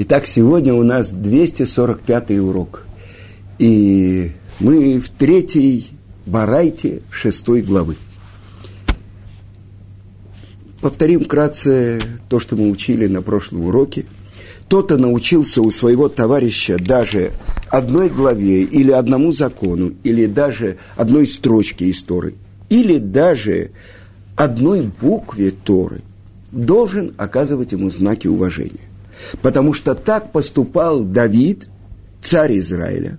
Итак, сегодня у нас 245 урок. И мы в третьей Барайте шестой главы. Повторим вкратце то, что мы учили на прошлом уроке. Кто-то научился у своего товарища даже одной главе или одному закону, или даже одной строчке из Торы, или даже одной букве Торы, должен оказывать ему знаки уважения. Потому что так поступал Давид, царь Израиля.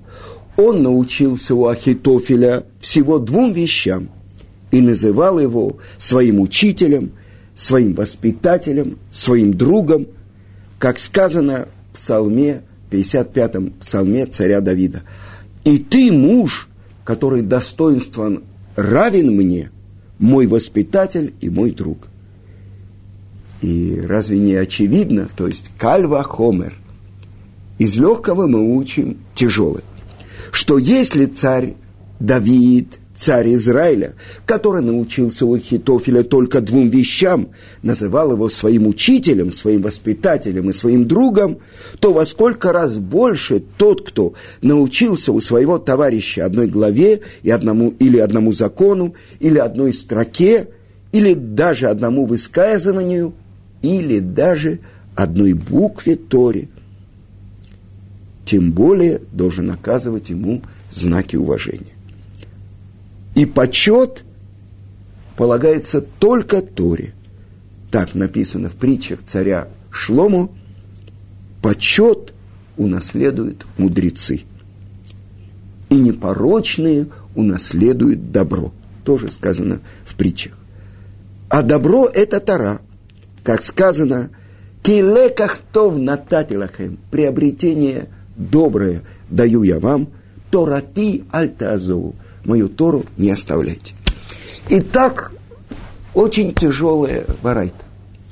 Он научился у Ахитофеля всего двум вещам и называл его своим учителем, своим воспитателем, своим другом, как сказано в псалме, 55-м псалме царя Давида. «И ты, муж, который достоинством равен мне, мой воспитатель и мой друг». И разве не очевидно, то есть кальва хомер, из легкого мы учим тяжелое, что если царь Давид, царь Израиля, который научился у Хитофеля только двум вещам, называл его своим учителем, своим воспитателем и своим другом, то во сколько раз больше тот, кто научился у своего товарища одной главе и одному, или одному закону, или одной строке, или даже одному высказыванию – или даже одной букве Торе, тем более должен оказывать ему знаки уважения. И почет полагается только Торе. Так написано в притчах царя Шлому. Почет унаследуют мудрецы. И непорочные унаследуют добро. Тоже сказано в притчах. А добро – это Тара – как сказано, «Килеках тов нататилахем» – приобретение доброе даю я вам, Торати альтазову, мою Тору не оставляйте. Итак, очень тяжелая варайта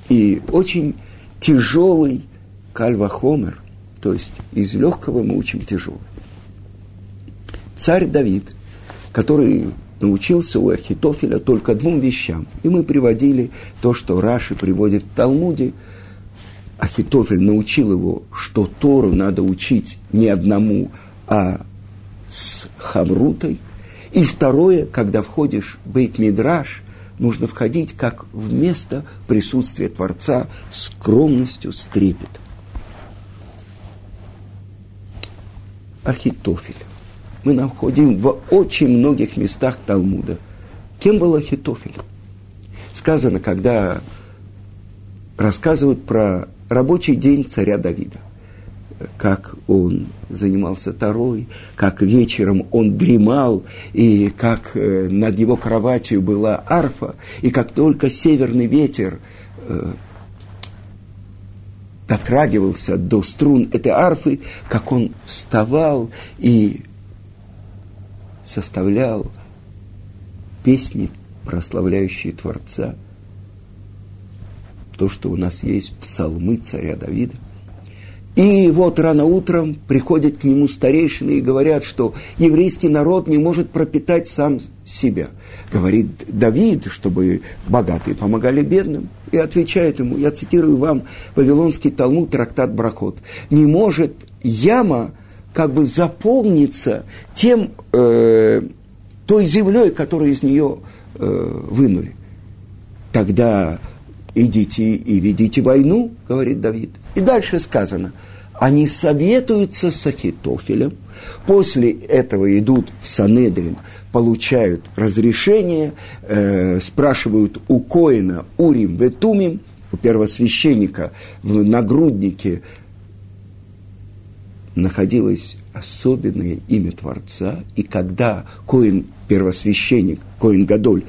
и очень тяжелый кальвахомер, то есть из легкого мы учим тяжелый. Царь Давид, который научился у Ахитофеля только двум вещам. И мы приводили то, что Раши приводит в Талмуде. Ахитофель научил его, что Тору надо учить не одному, а с Хаврутой. И второе, когда входишь в Бейт-Мидраш, нужно входить как в место присутствия Творца скромностью, с трепетом. Ахитофель мы находим в очень многих местах Талмуда. Кем был Ахитофель? Сказано, когда рассказывают про рабочий день царя Давида, как он занимался Тарой, как вечером он дремал, и как э, над его кроватью была арфа, и как только северный ветер э, дотрагивался до струн этой арфы, как он вставал и составлял песни, прославляющие Творца, то, что у нас есть псалмы царя Давида. И вот рано утром приходят к нему старейшины и говорят, что еврейский народ не может пропитать сам себя. Говорит Давид, чтобы богатые помогали бедным. И отвечает ему, я цитирую вам Вавилонский Талмуд, трактат Брахот. Не может яма как бы заполнится тем, э, той землей, которую из нее э, вынули. Тогда идите и ведите войну, говорит Давид. И дальше сказано, они советуются с Ахитофелем, после этого идут в Санедрин, получают разрешение, э, спрашивают у Коина Урим Ветумим, у первосвященника в нагруднике находилось особенное имя Творца, и когда Коин, первосвященник, Коин Гадоль,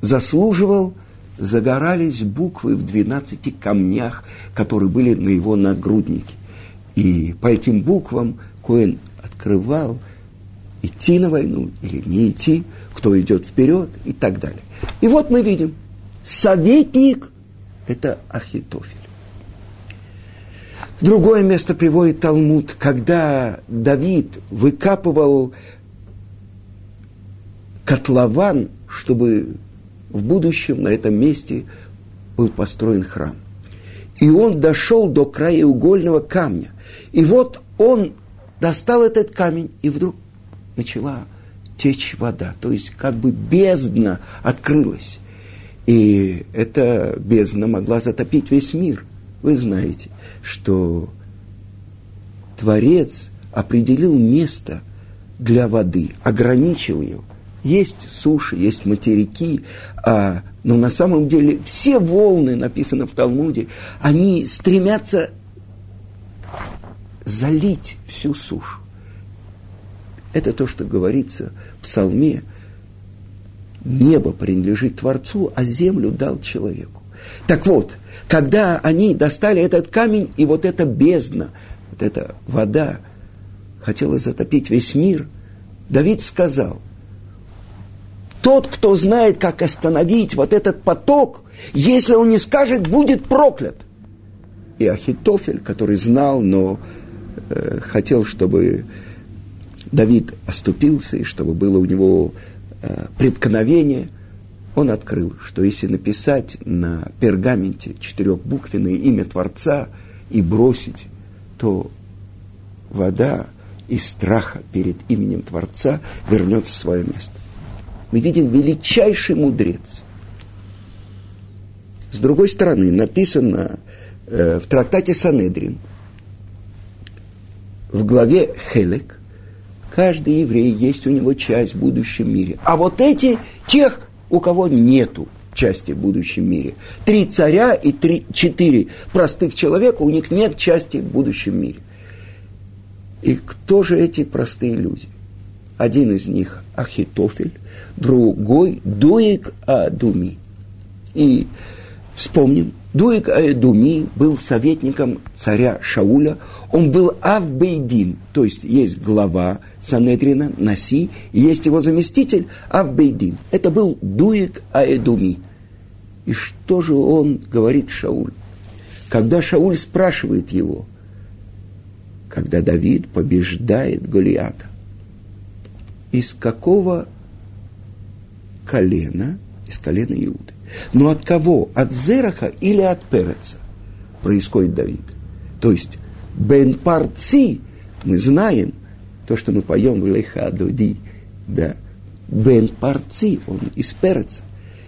заслуживал, загорались буквы в 12 камнях, которые были на его нагруднике. И по этим буквам Коин открывал, идти на войну или не идти, кто идет вперед и так далее. И вот мы видим, советник – это Ахитофель. Другое место приводит Талмуд, когда Давид выкапывал котлован, чтобы в будущем на этом месте был построен храм. И он дошел до краеугольного камня. И вот он достал этот камень, и вдруг начала течь вода. То есть как бы бездна открылась. И эта бездна могла затопить весь мир. Вы знаете, что Творец определил место для воды, ограничил ее. Есть суши, есть материки, а, но на самом деле все волны, написано в Талмуде, они стремятся залить всю сушу. Это то, что говорится в псалме. Небо принадлежит Творцу, а землю дал человеку. Так вот, когда они достали этот камень, и вот эта бездна, вот эта вода хотела затопить весь мир, Давид сказал, тот, кто знает, как остановить вот этот поток, если он не скажет, будет проклят. И Ахитофель, который знал, но э, хотел, чтобы Давид оступился, и чтобы было у него э, преткновение, он открыл, что если написать на пергаменте четырехбуквенное имя Творца и бросить, то вода из страха перед именем Творца вернется в свое место. Мы видим величайший мудрец. С другой стороны, написано э, в трактате Санедрин, в главе Хелек, Каждый еврей есть у него часть в будущем мире. А вот эти, тех, у кого нету части в будущем мире. Три царя и три, четыре простых человека, у них нет части в будущем мире. И кто же эти простые люди? Один из них Ахитофель, другой Дуик Адуми. И вспомним, Дуик Аэдуми был советником царя Шауля. Он был Авбейдин, то есть есть глава Санедрина, Наси, и есть его заместитель Авбейдин. Это был Дуик Аэдуми. И что же он говорит Шауль? Когда Шауль спрашивает его, когда Давид побеждает Голиата, из какого колена, из колена Иуды? Но от кого? От Зераха или от Переца происходит Давид? То есть Бен Парци, мы знаем, то, что мы поем в Лехадуди, да, Бен Парци, он из Переца.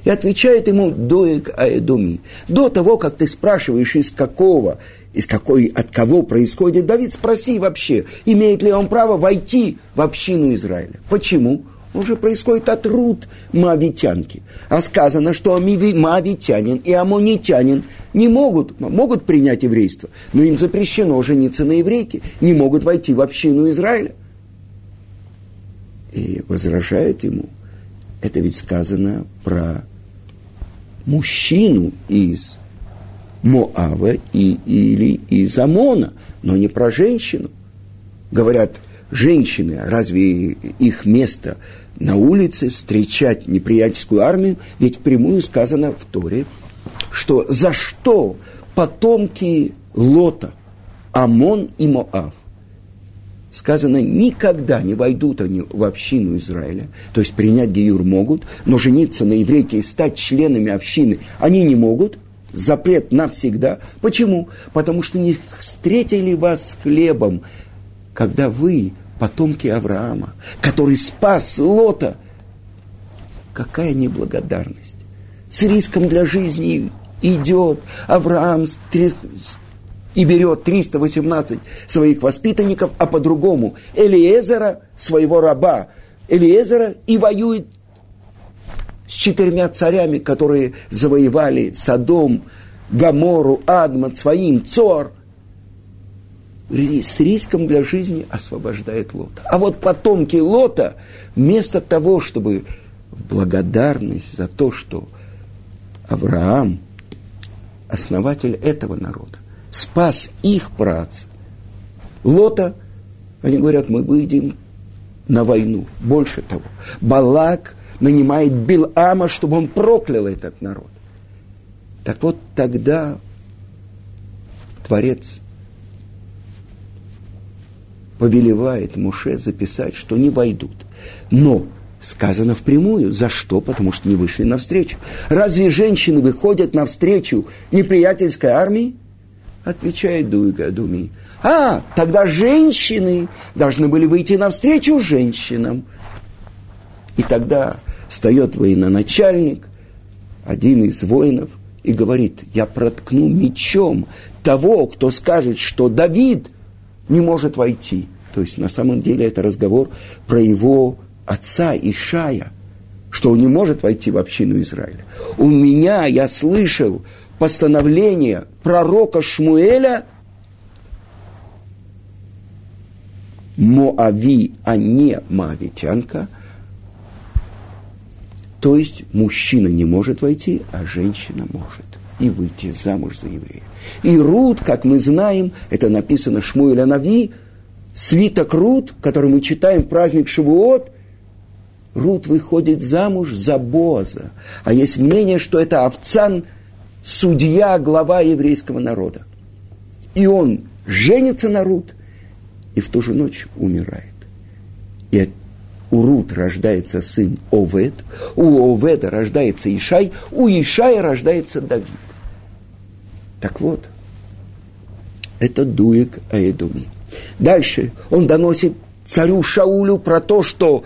И отвечает ему Доек Аэдуми. До того, как ты спрашиваешь, из какого, из какой, от кого происходит Давид, спроси вообще, имеет ли он право войти в общину Израиля. Почему? Уже происходит от руд моавитянки. А сказано, что моавитянин и амонитянин не могут, могут принять еврейство, но им запрещено жениться на еврейке, не могут войти в общину Израиля. И возражают ему, это ведь сказано про мужчину из Моава и, или из Амона, но не про женщину. Говорят, женщины, разве их место на улице встречать неприятельскую армию, ведь прямую сказано в Торе, что за что потомки Лота, Амон и Моав, сказано, никогда не войдут они в общину Израиля, то есть принять Геюр могут, но жениться на еврейке и стать членами общины они не могут, запрет навсегда. Почему? Потому что не встретили вас с хлебом, когда вы потомки Авраама, который спас Лота. Какая неблагодарность. С риском для жизни идет Авраам и берет 318 своих воспитанников, а по-другому Элиезера, своего раба Элиезера, и воюет с четырьмя царями, которые завоевали Содом, Гамору, Адмат, своим, Цор – с риском для жизни освобождает Лота. А вот потомки Лота, вместо того, чтобы в благодарность за то, что Авраам, основатель этого народа, спас их прац, Лота, они говорят, мы выйдем на войну. Больше того, Балак нанимает Билама, чтобы он проклял этот народ. Так вот тогда Творец повелевает Муше записать, что не войдут. Но сказано впрямую. За что? Потому что не вышли навстречу. Разве женщины выходят навстречу неприятельской армии? Отвечает Дуига Думи. А, тогда женщины должны были выйти навстречу женщинам. И тогда встает военачальник, один из воинов, и говорит, я проткну мечом того, кто скажет, что Давид не может войти. То есть на самом деле это разговор про его отца Ишая, что он не может войти в общину Израиля. У меня, я слышал, постановление пророка Шмуэля Моави, а не Моавитянка. То есть мужчина не может войти, а женщина может и выйти замуж за еврея. И Рут, как мы знаем, это написано Шмуэля Нави, свиток Рут, который мы читаем праздник Шивуот, Рут выходит замуж за Боза. А есть мнение, что это овцан, судья, глава еврейского народа. И он женится на Рут, и в ту же ночь умирает. И у Рут рождается сын Овед, у Оведа рождается Ишай, у Ишая рождается Давид. Так вот, это Дуек Аэдуми. Дальше. Он доносит царю Шаулю про то, что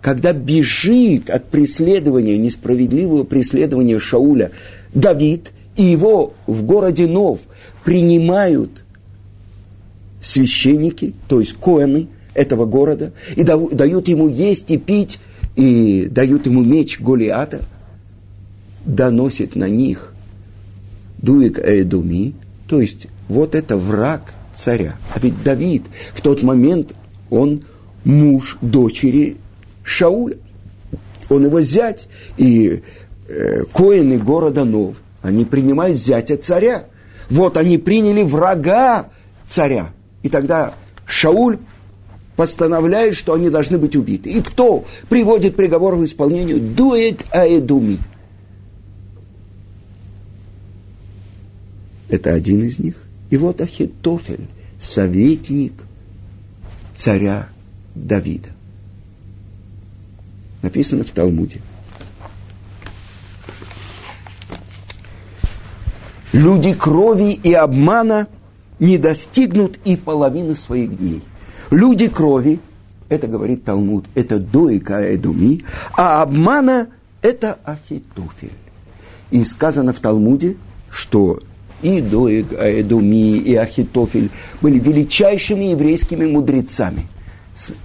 когда бежит от преследования, несправедливого преследования Шауля, Давид и его в городе Нов принимают священники, то есть коины этого города, и дают ему есть и пить, и дают ему меч Голиата, доносит на них Дуик Эдуми, то есть вот это враг царя. А ведь Давид в тот момент, он муж дочери Шауля. Он его зять, и э, коины города Нов, они принимают зятя царя. Вот они приняли врага царя. И тогда Шауль постановляет, что они должны быть убиты. И кто приводит приговор в исполнение? Дуэг Аэдуми – Это один из них. И вот Ахитофель, советник царя Давида. Написано в Талмуде. Люди крови и обмана не достигнут и половины своих дней. Люди крови, это говорит Талмуд, это Доика Эдуми, а обмана это Ахитофель. И сказано в Талмуде, что и Доeg, Эдуми, и Ахитофель были величайшими еврейскими мудрецами.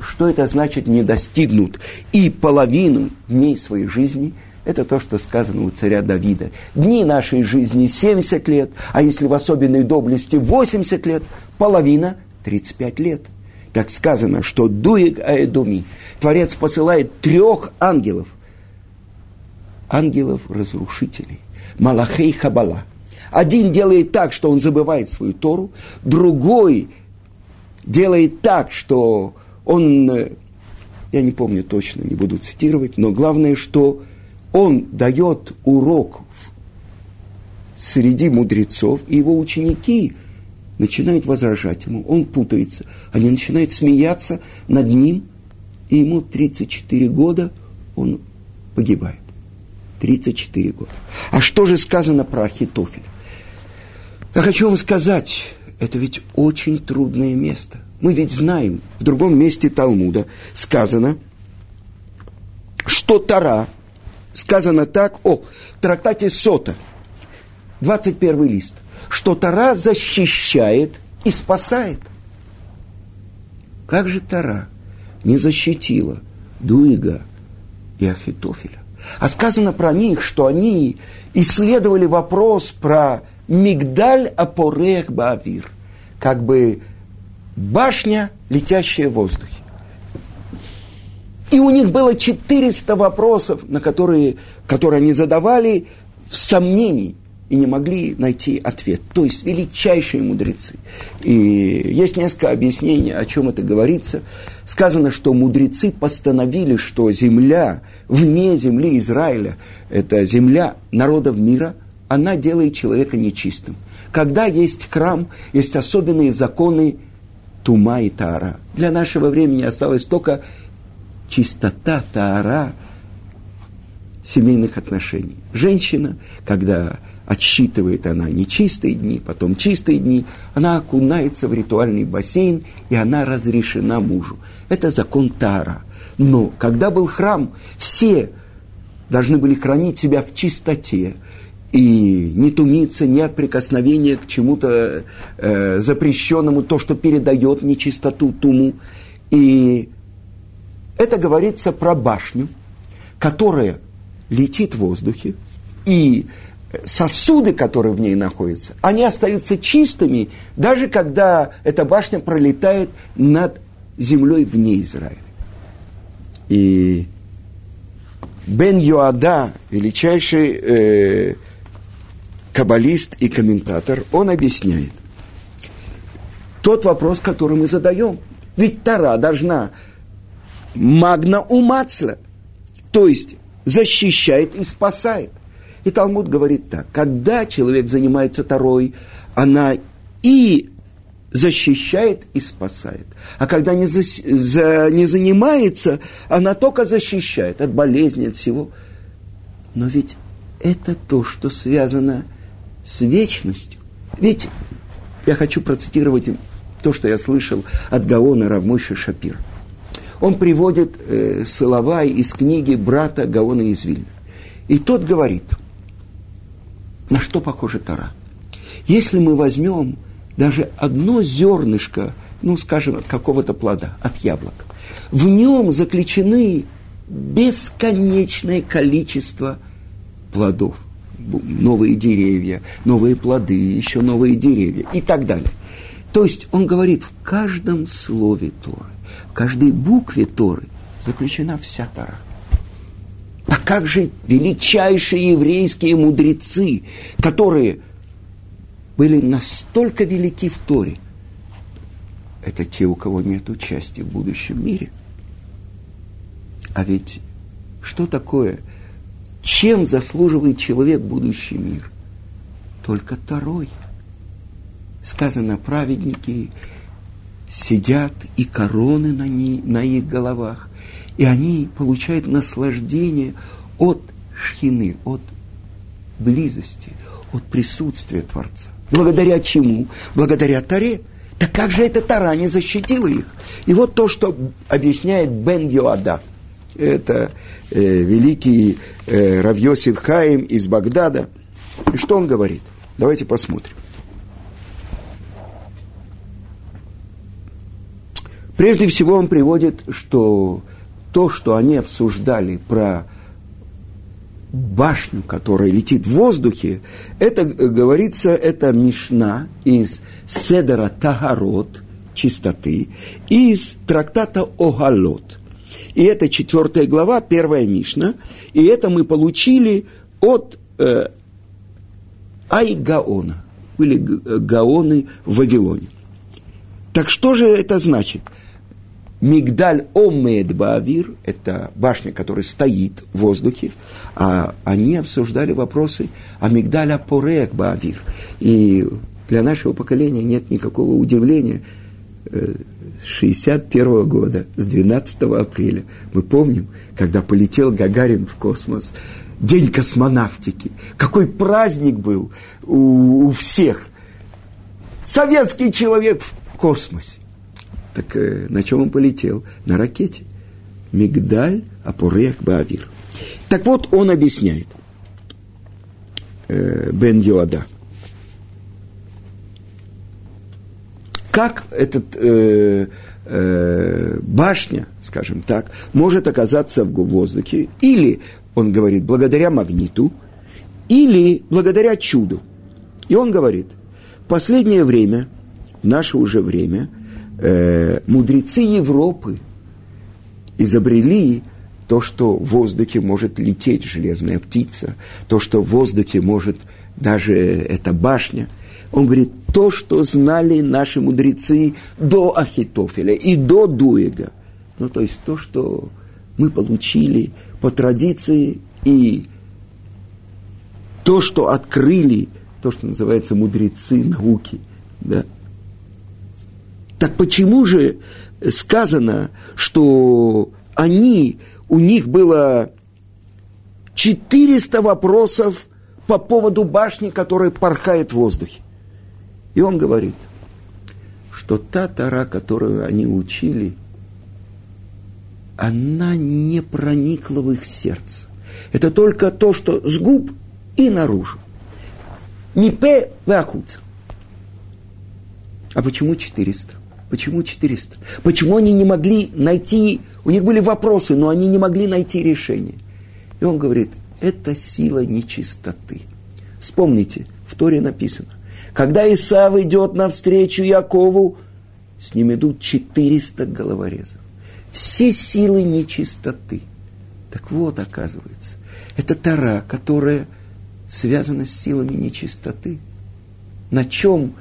Что это значит не достигнут? И половину дней своей жизни – это то, что сказано у царя Давида. Дни нашей жизни 70 лет, а если в особенной доблести 80 лет, половина – 35 лет. Так сказано, что Дуек Аэдуми, Творец посылает трех ангелов, ангелов-разрушителей, Малахей Хабала – один делает так, что он забывает свою Тору, другой делает так, что он, э, я не помню точно, не буду цитировать, но главное, что он дает урок среди мудрецов, и его ученики начинают возражать ему, он путается, они начинают смеяться над ним, и ему 34 года он погибает. 34 года. А что же сказано про Ахитофеля? Я хочу вам сказать, это ведь очень трудное место. Мы ведь знаем, в другом месте Талмуда сказано, что Тара, сказано так, о, в трактате Сота, 21 лист, что Тара защищает и спасает. Как же Тара не защитила Дуига и Ахитофеля? А сказано про них, что они исследовали вопрос про Мигдаль Апорех Баавир. Как бы башня, летящая в воздухе. И у них было 400 вопросов, на которые, которые они задавали в сомнении и не могли найти ответ. То есть величайшие мудрецы. И есть несколько объяснений, о чем это говорится. Сказано, что мудрецы постановили, что земля вне земли Израиля, это земля народов мира – она делает человека нечистым. Когда есть храм, есть особенные законы тума и таара. Для нашего времени осталась только чистота таара семейных отношений. Женщина, когда отсчитывает она нечистые дни, потом чистые дни, она окунается в ритуальный бассейн, и она разрешена мужу. Это закон Тара. Но когда был храм, все должны были хранить себя в чистоте, и не тумиться ни от прикосновения к чему-то э, запрещенному, то, что передает нечистоту туму. И это говорится про башню, которая летит в воздухе, и сосуды, которые в ней находятся, они остаются чистыми, даже когда эта башня пролетает над землей вне Израиля. И Бен Йоада, величайший э, каббалист и комментатор, он объясняет тот вопрос, который мы задаем. Ведь Тара должна магна умацла, то есть защищает и спасает. И Талмуд говорит так, когда человек занимается Тарой, она и защищает и спасает. А когда не, за, за, не занимается, она только защищает от болезни, от всего. Но ведь это то, что связано с вечностью. Ведь я хочу процитировать то, что я слышал от Гаона Равмойши Шапир. Он приводит э, Соловай из книги брата Гаона из Вильна. И тот говорит – на что похожа Тара? Если мы возьмем даже одно зернышко, ну, скажем, от какого-то плода, от яблока, в нем заключены бесконечное количество плодов. Новые деревья, новые плоды, еще новые деревья и так далее. То есть он говорит, в каждом слове Торы, в каждой букве Торы заключена вся Тора – а как же величайшие еврейские мудрецы, которые были настолько велики в Торе? Это те, у кого нет участия в будущем мире. А ведь что такое? Чем заслуживает человек будущий мир? Только второй. Сказано, праведники сидят и короны на, не, на их головах и они получают наслаждение от шхины, от близости, от присутствия Творца. Благодаря чему? Благодаря Таре. Так как же эта Тара не защитила их? И вот то, что объясняет Бен Йоада. Это э, великий э, Равьосиф Хаим из Багдада. И что он говорит? Давайте посмотрим. Прежде всего он приводит, что то, что они обсуждали про башню, которая летит в воздухе, это, э, говорится, это Мишна из Седера Тагарот, чистоты, из трактата Огалот. И это четвертая глава, первая Мишна, и это мы получили от э, Айгаона, были э, гаоны в Вавилоне. Так что же это значит – Мигдаль Омед Баавир – это башня, которая стоит в воздухе, а они обсуждали вопросы о Мигдаль Апорех Баавир. И для нашего поколения нет никакого удивления. С 61 года, с 12 апреля, мы помним, когда полетел Гагарин в космос, день космонавтики. Какой праздник был у, у всех. Советский человек в космосе. Так э, на чем он полетел? На ракете. Мигдаль Апурех Баавир. Так вот, он объясняет. Э, Бен Йоада. Как этот э, э, башня, скажем так, может оказаться в воздухе, или, он говорит, благодаря магниту, или благодаря чуду. И он говорит, последнее время, в наше уже время – э, мудрецы Европы изобрели то, что в воздухе может лететь железная птица, то, что в воздухе может даже эта башня. Он говорит, то, что знали наши мудрецы до Ахитофеля и до Дуэга. Ну, то есть то, что мы получили по традиции и то, что открыли, то, что называется мудрецы науки, да, так почему же сказано, что они, у них было 400 вопросов по поводу башни, которая порхает в воздухе. И он говорит, что та Тара, которую они учили, она не проникла в их сердце. Это только то, что с губ и наружу. Мипе вахуца. А почему 400? Почему 400? Почему они не могли найти, у них были вопросы, но они не могли найти решение. И он говорит, это сила нечистоты. Вспомните, в Торе написано, когда Исав идет навстречу Якову, с ним идут 400 головорезов. Все силы нечистоты. Так вот, оказывается, это Тара, которая связана с силами нечистоты. На чем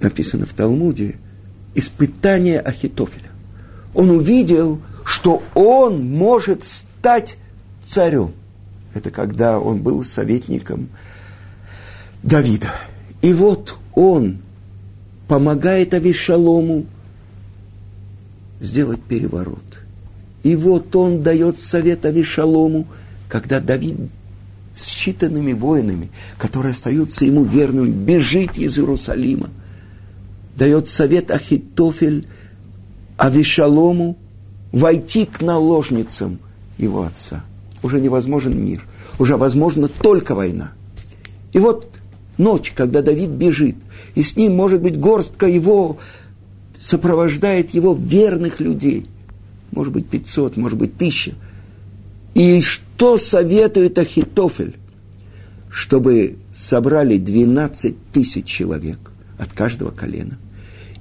написано в Талмуде испытание Ахитофеля. Он увидел, что он может стать царем. Это когда он был советником Давида. И вот он помогает Авишалому сделать переворот. И вот он дает совет Авишалому, когда Давид с считанными воинами, которые остаются ему верными, бежит из Иерусалима. Дает совет Ахитофель Авишалому войти к наложницам его отца. Уже невозможен мир, уже возможна только война. И вот ночь, когда Давид бежит, и с ним, может быть, горстка его сопровождает его верных людей. Может быть, 500, может быть, 1000. И что советует Ахитофель? Чтобы собрали 12 тысяч человек от каждого колена.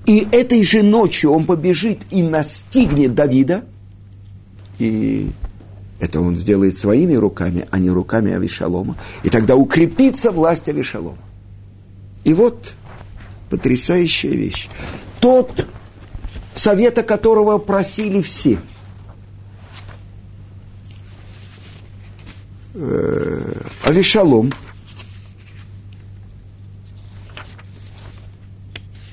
И этой же ночью он побежит и настигнет Давида. И это он сделает своими руками, а не руками Авишалома. И тогда укрепится власть Авишалома. И вот потрясающая вещь. Тот, совета которого просили все. Э, Авишалом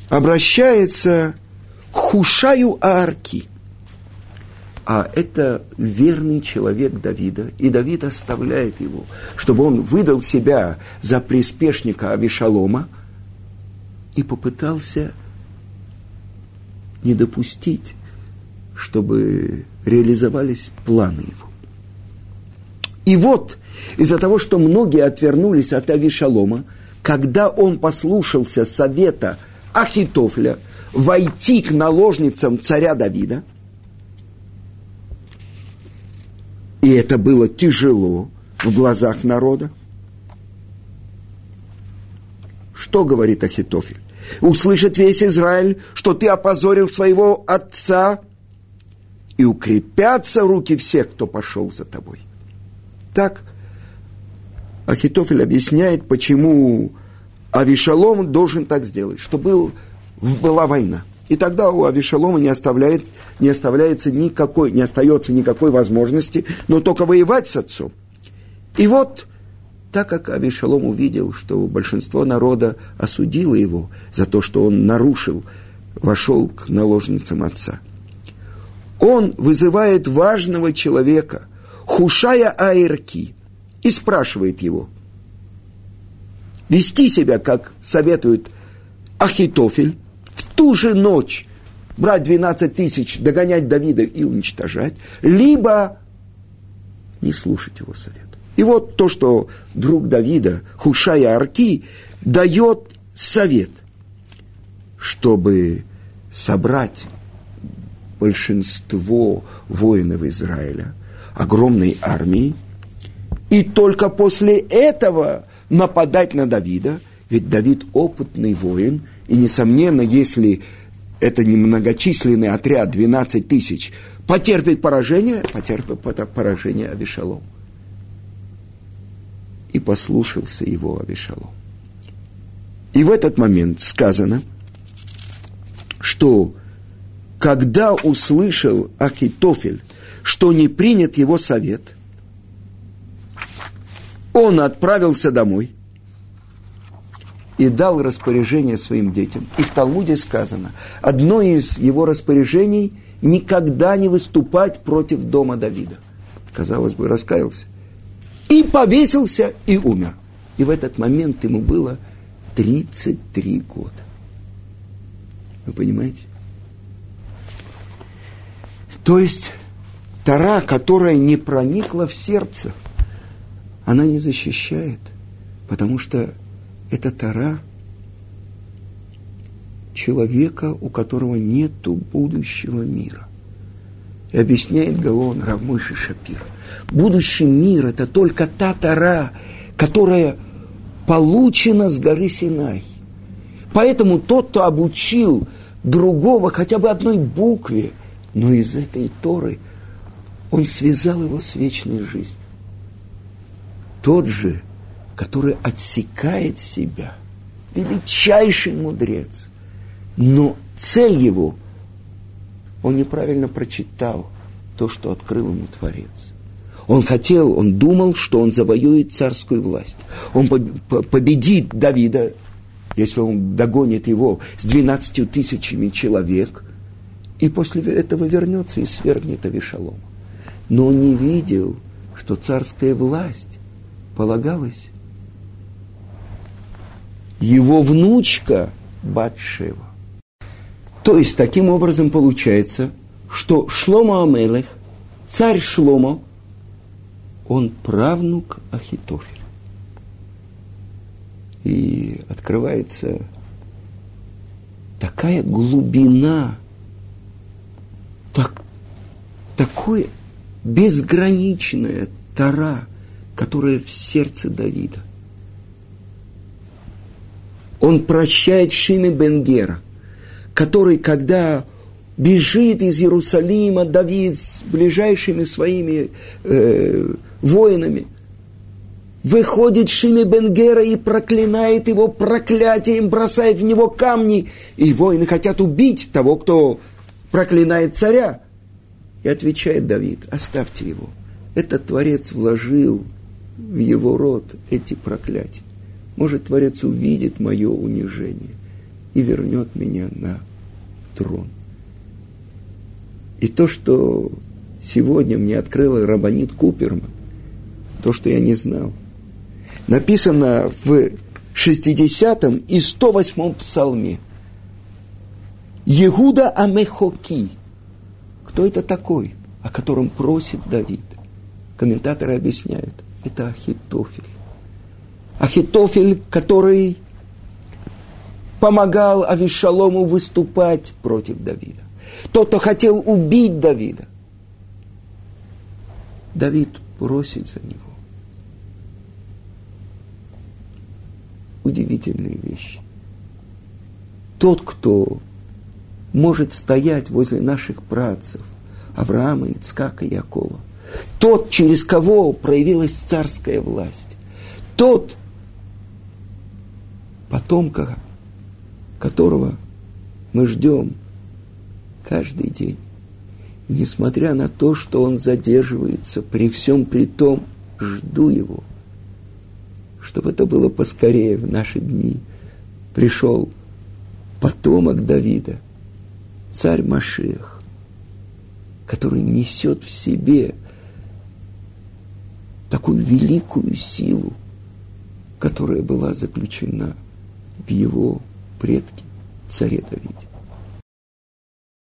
обращается к Хушаю Аарки. А это верный человек Давида, и Давид оставляет его, чтобы он выдал себя за приспешника Авишалома и попытался не допустить, чтобы реализовались планы его. И вот, из-за того, что многие отвернулись от Авишалома, когда он послушался совета Ахитофля войти к наложницам царя Давида, и это было тяжело в глазах народа, что говорит Ахитофель? услышит весь Израиль, что ты опозорил своего отца, и укрепятся руки всех, кто пошел за тобой. Так Ахитофель объясняет, почему Авишалом должен так сделать, что был, была война. И тогда у Авишалома не, оставляет, не оставляется никакой, не остается никакой возможности, но только воевать с отцом. И вот так как Авишалом увидел, что большинство народа осудило его за то, что он нарушил, вошел к наложницам отца. Он вызывает важного человека, Хушая Аирки, и спрашивает его, вести себя, как советует Ахитофель, в ту же ночь брать 12 тысяч, догонять Давида и уничтожать, либо не слушать его совет. И вот то, что друг Давида, Хушая Арки, дает совет, чтобы собрать большинство воинов Израиля, огромной армии, и только после этого нападать на Давида, ведь Давид опытный воин, и, несомненно, если это не многочисленный отряд, 12 тысяч, потерпит поражение, потерпит поражение Авишалом и послушался его Авишалом. И в этот момент сказано, что когда услышал Ахитофель, что не принят его совет, он отправился домой и дал распоряжение своим детям. И в Талмуде сказано, одно из его распоряжений – никогда не выступать против дома Давида. Казалось бы, раскаялся И повесился и умер. И в этот момент ему было 33 года. Вы понимаете? То есть Тара, которая не проникла в сердце, она не защищает, потому что это Тара человека, у которого нет будущего мира. И объясняет Гаон Равмойши Шапир. Будущий мир – это только та Тара, которая получена с горы Синай. Поэтому тот, кто обучил другого хотя бы одной букве, но из этой Торы – он связал его с вечной жизнью. Тот же, который отсекает себя, величайший мудрец, но цель его, он неправильно прочитал то, что открыл ему Творец. Он хотел, он думал, что он завоюет царскую власть. Он победит Давида, если он догонит его с 12 тысячами человек, и после этого вернется и свергнет Авишалома но он не видел, что царская власть полагалась его внучка Батшева. То есть, таким образом получается, что Шлома Амелех, царь Шлома, он правнук Ахитофеля. И открывается такая глубина, так, такое безграничная Тара, которая в сердце Давида. Он прощает Шиме Бенгера, который, когда бежит из Иерусалима Давид с ближайшими своими э, воинами, выходит Шиме Бенгера и проклинает его проклятием, бросает в него камни, и воины хотят убить того, кто проклинает царя. И отвечает Давид, оставьте его. Этот Творец вложил в его род эти проклятия. Может, Творец увидит мое унижение и вернет меня на трон. И то, что сегодня мне открыла Рабанит Куперман, то, что я не знал, написано в 60 и 108 псалме. Егуда Амехоки – кто это такой, о котором просит Давид? Комментаторы объясняют, это Ахитофель. Ахитофель, который помогал Авишалому выступать против Давида. Тот, кто хотел убить Давида. Давид просит за него. Удивительные вещи. Тот, кто может стоять возле наших працев, Авраама, Ицкака, Якова. Тот, через кого проявилась царская власть. Тот, потомка которого мы ждем каждый день. И несмотря на то, что он задерживается, при всем при том, жду его, чтобы это было поскорее в наши дни. Пришел потомок Давида – царь Машех, который несет в себе такую великую силу, которая была заключена в его предке, царе Давиде.